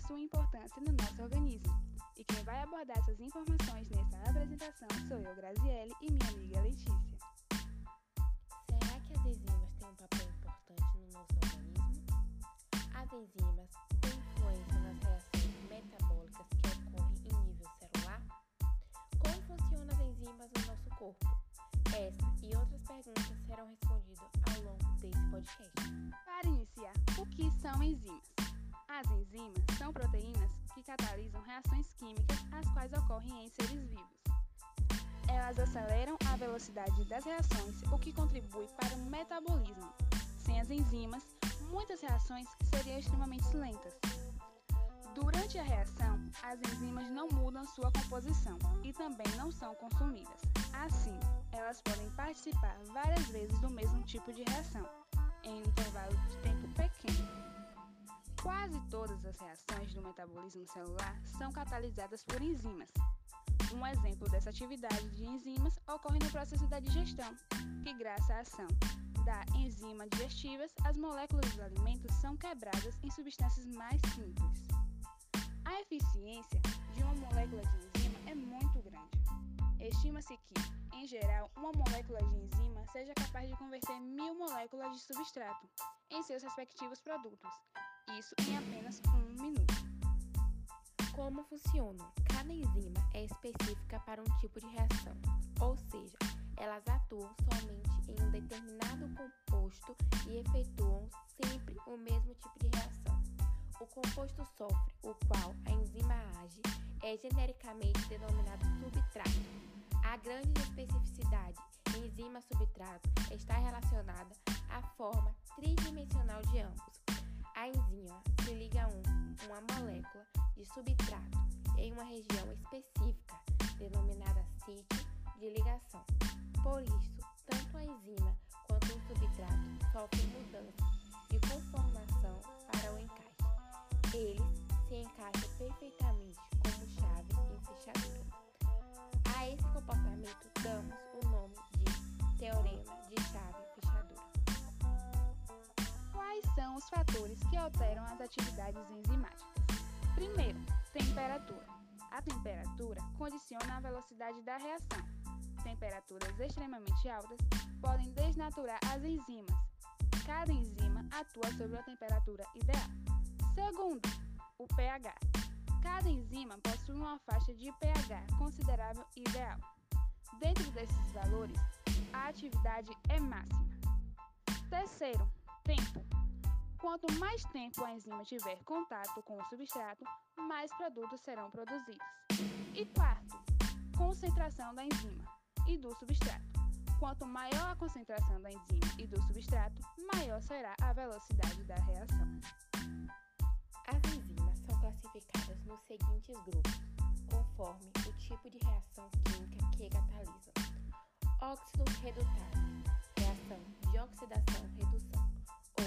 sua importância no nosso organismo. E quem vai abordar essas informações nessa apresentação sou eu, Graziele, e minha amiga Letícia. Será que as enzimas têm um papel importante no nosso organismo? As enzimas têm influência nas reações metabólicas que ocorrem em nível celular? Como funcionam as enzimas no nosso corpo? Essa e outras perguntas serão respondidas ao longo desse podcast. Para iniciar, o que são enzimas? As enzimas são proteínas que catalisam reações químicas as quais ocorrem em seres vivos. Elas aceleram a velocidade das reações, o que contribui para o metabolismo. Sem as enzimas, muitas reações seriam extremamente lentas. Durante a reação, as enzimas não mudam sua composição e também não são consumidas. Assim, elas podem participar várias vezes do mesmo tipo de reação, em Quase todas as reações do metabolismo celular são catalisadas por enzimas. Um exemplo dessa atividade de enzimas ocorre no processo da digestão, que, graças à ação da enzima digestivas, as moléculas dos alimentos são quebradas em substâncias mais simples. A eficiência de uma molécula de enzima é muito grande. Estima-se que, em geral, uma molécula de enzima seja capaz de converter mil moléculas de substrato em seus respectivos produtos, isso em apenas um minuto. Como funciona? Cada enzima é específica para um tipo de reação, ou seja, elas atuam somente em um determinado composto e efetuam sempre o mesmo tipo de reação. O composto sofre, o qual a enzima age, é genericamente denominado substrato. A grande especificidade enzima-substrato está relacionada à forma tridimensional de ambos. A enzima se liga a um, uma molécula de substrato em uma região específica, denominada sítio de ligação. Por isso, tanto a enzima quanto o substrato sofrem mudanças de conformação para o encaixe. Eles se encaixam perfeitamente como chave em fechadura. A esse comportamento damos o nome de teorema os fatores que alteram as atividades enzimáticas? Primeiro, temperatura. A temperatura condiciona a velocidade da reação. Temperaturas extremamente altas podem desnaturar as enzimas. Cada enzima atua sobre a temperatura ideal. Segundo, o pH. Cada enzima possui uma faixa de pH considerável ideal. Dentro desses valores, a atividade é máxima. Terceiro, tempo. Quanto mais tempo a enzima tiver contato com o substrato, mais produtos serão produzidos. E quarto, concentração da enzima e do substrato. Quanto maior a concentração da enzima e do substrato, maior será a velocidade da reação. As enzimas são classificadas nos seguintes grupos, conforme o tipo de reação química que catalisam: óxido redutase, reação de oxidação-redução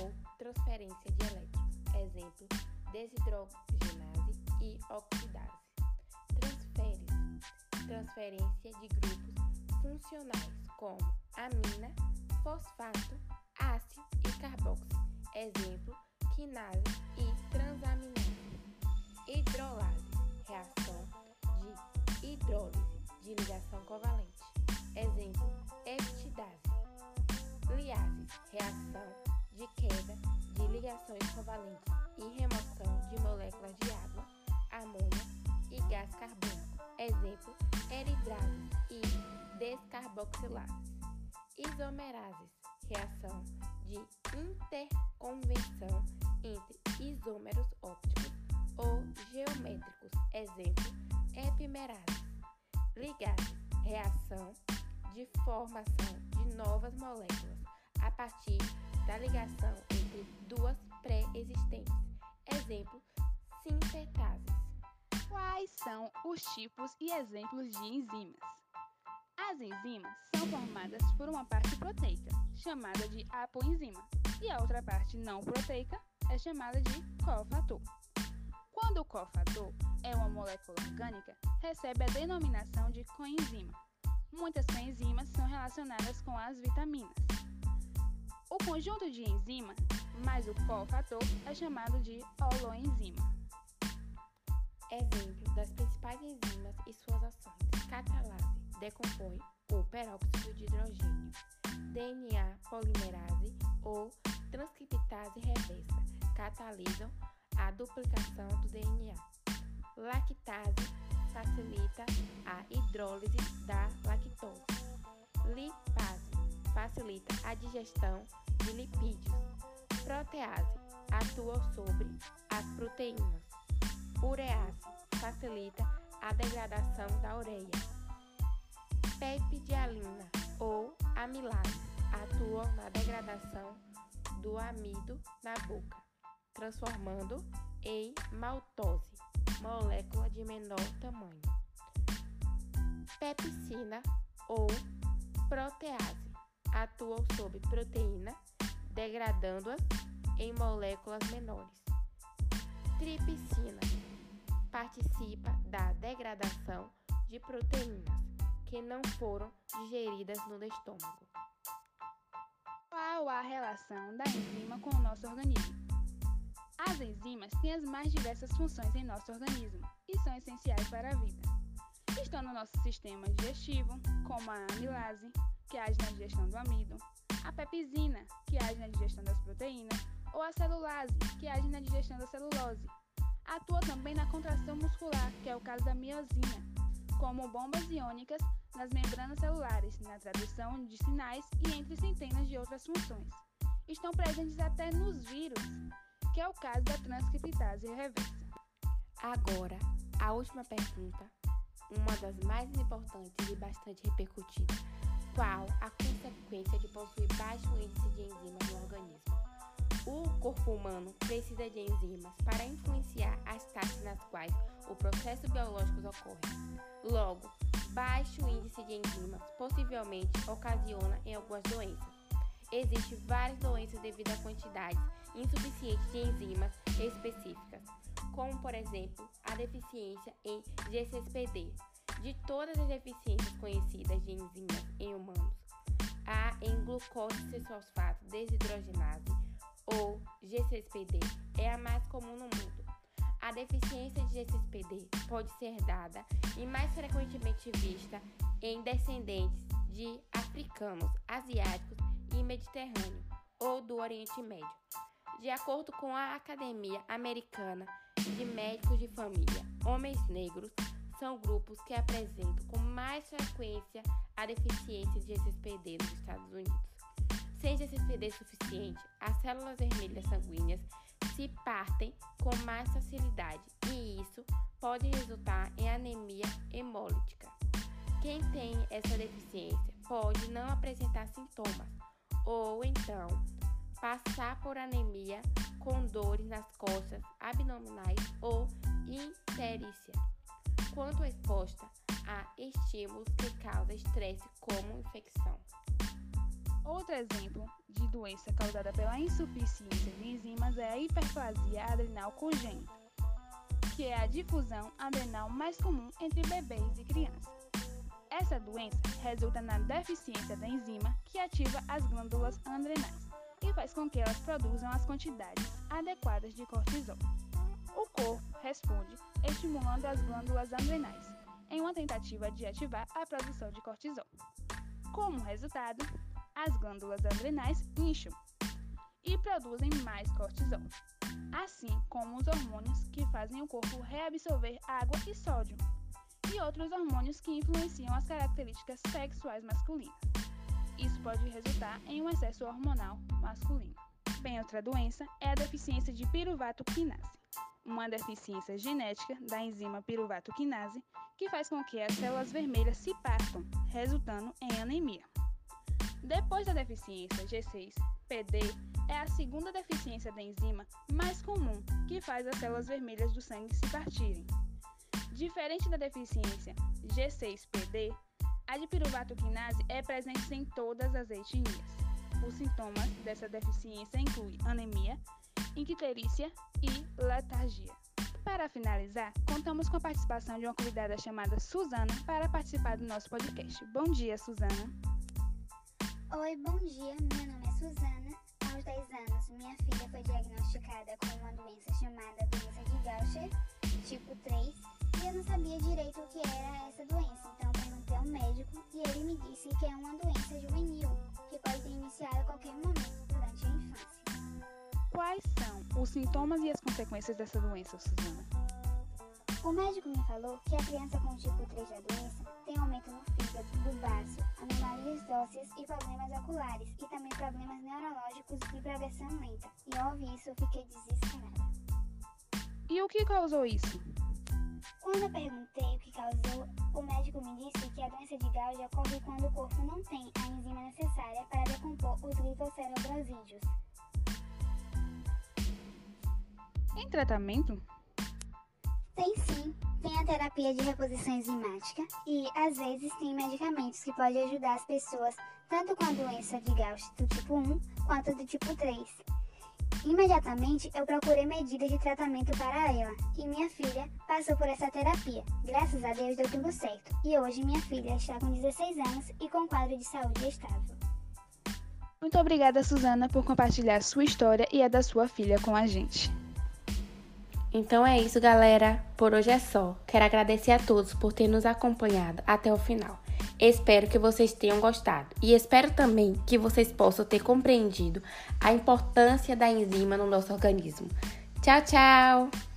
ou transferência de elétrons, exemplo, desidrogenase e oxidase. Transfere transferência de grupos funcionais como amina, fosfato, ácido e carboxo, exemplo, quinase e transaminase. Hidrolase, reação de hidrólise de ligação covalente. Exemplo, de ligações covalentes e remoção de moléculas de água, amônia e gás carbônico. Exemplo, eridrases e descarboxilases. Isomerases, reação de interconvenção entre isômeros ópticos ou geométricos, exemplo, epimerases. Ligases, reação de formação de novas moléculas a partir da ligação entre duas pré-existentes, exemplo, sintetases. Quais são os tipos e exemplos de enzimas? As enzimas são formadas por uma parte proteica, chamada de apoenzima, e a outra parte não proteica é chamada de cofator. Quando o cofator é uma molécula orgânica, recebe a denominação de coenzima. Muitas coenzimas são relacionadas com as vitaminas. O conjunto de enzima mais o cofator é chamado de holoenzima. Exemplo das principais enzimas e suas ações. Catalase decompõe o peróxido de hidrogênio. DNA polimerase ou transcriptase reversa catalisam a duplicação do DNA. Lactase facilita a hidrólise da lactose. Lipase facilita a digestão de lipídios. Protease atua sobre as proteínas. Urease facilita a degradação da ureia. Peptidialina ou amilase atuam na degradação do amido na boca, transformando em maltose, molécula de menor tamanho. Pepsina ou protease atuam sobre proteína, degradando-as em moléculas menores. Tripsina participa da degradação de proteínas que não foram digeridas no estômago. Qual a relação da enzima com o nosso organismo? As enzimas têm as mais diversas funções em nosso organismo e são essenciais para a vida. Estão no nosso sistema digestivo, como a amilase, que age na digestão do amido, a pepsina, que age na digestão das proteínas, ou a celulase, que age na digestão da celulose. Atua também na contração muscular, que é o caso da miosina, como bombas iônicas nas membranas celulares, na tradução de sinais e entre centenas de outras funções. Estão presentes até nos vírus, que é o caso da transcriptase reversa. Agora, a última pergunta, uma das mais importantes e bastante repercutida. Qual a consequência de possuir baixo índice de enzimas no organismo? O corpo humano precisa de enzimas para influenciar as taxas nas quais o processo biológico ocorre. Logo, baixo índice de enzimas possivelmente ocasiona em algumas doenças. Existem várias doenças devido à quantidade insuficiente de enzimas específicas, como por exemplo a deficiência em GCSPD. De todas as deficiências conhecidas de enzimas em humanos, a em glucose-fosfato desidrogenase ou GCSPD é a mais comum no mundo. A deficiência de GCSPD pode ser dada e mais frequentemente vista em descendentes de africanos, asiáticos e mediterrâneo ou do Oriente Médio. De acordo com a Academia Americana de Médicos de Família, homens negros são grupos que apresentam com mais frequência a deficiência de GCSPD nos Estados Unidos. Sem GCPD suficiente, as células vermelhas sanguíneas se partem com mais facilidade e isso pode resultar em anemia hemolítica. Quem tem essa deficiência pode não apresentar sintomas ou então passar por anemia com dores nas costas abdominais ou interícia, quando exposta a estímulos que causam estresse como infecção. Outro exemplo de doença causada pela insuficiência de enzimas é a hiperplasia adrenal congênita, que é a difusão adrenal mais comum entre bebês e crianças. Essa doença resulta na deficiência da enzima que ativa as glândulas adrenais e faz com que elas produzam as quantidades adequadas de cortisol. O corpo responde estimulando as glândulas adrenais em uma tentativa de ativar a produção de cortisol. Como resultado, as glândulas adrenais incham e produzem mais cortisol, assim como os hormônios que fazem o corpo reabsorver água e sódio, e outros hormônios que influenciam as características sexuais masculinas. Isso pode resultar em um excesso hormonal masculino. Bem, outra doença é a deficiência de piruvato quinase, uma deficiência genética da enzima piruvato quinase que faz com que as células vermelhas se partam, resultando em anemia. Depois da deficiência G6-PD, é a segunda deficiência da enzima mais comum que faz as células vermelhas do sangue se partirem. Diferente da deficiência G6-PD, a de piruvato quinase é presente em todas as etnias. Os sintomas dessa deficiência incluem anemia, icterícia e letargia. Para finalizar, contamos com a participação de uma convidada chamada Suzana para participar do nosso podcast. Bom dia, Suzana. Oi, bom dia. Meu nome é Suzana. Aos 10 anos, minha filha foi diagnosticada com uma doença chamada doença de Gaucher tipo 3 e eu não sabia direito o que era essa doença. Então perguntei ao médico e ele me disse que é uma doença juvenil que pode ter iniciado a qualquer momento. Quais são os sintomas e as consequências dessa doença, Suzana? O médico me falou que a criança com tipo 3 da doença tem aumento no fígado, do baço, anomalias ósseas e problemas oculares, e também problemas neurológicos de progressão lenta. E ao ouvir isso, eu fiquei desesperada. E o que causou isso? Quando eu perguntei o que causou, o médico me disse que a doença de Gauge ocorre quando o corpo não tem a enzima necessária para decompor os glicocerobrosídeos. Em tratamento? Tem sim, tem a terapia de reposição enzimática e, às vezes, tem medicamentos que podem ajudar as pessoas tanto com a doença de Gauss do tipo 1 quanto do tipo 3. Imediatamente eu procurei medidas de tratamento para ela e minha filha passou por essa terapia. Graças a Deus deu tudo certo e hoje minha filha está com 16 anos e com quadro de saúde estável. Muito obrigada, Suzana, por compartilhar sua história e a da sua filha com a gente. Então é isso, galera. Por hoje é só. Quero agradecer a todos por ter nos acompanhado até o final. Espero que vocês tenham gostado e espero também que vocês possam ter compreendido a importância da enzima no nosso organismo. Tchau, tchau!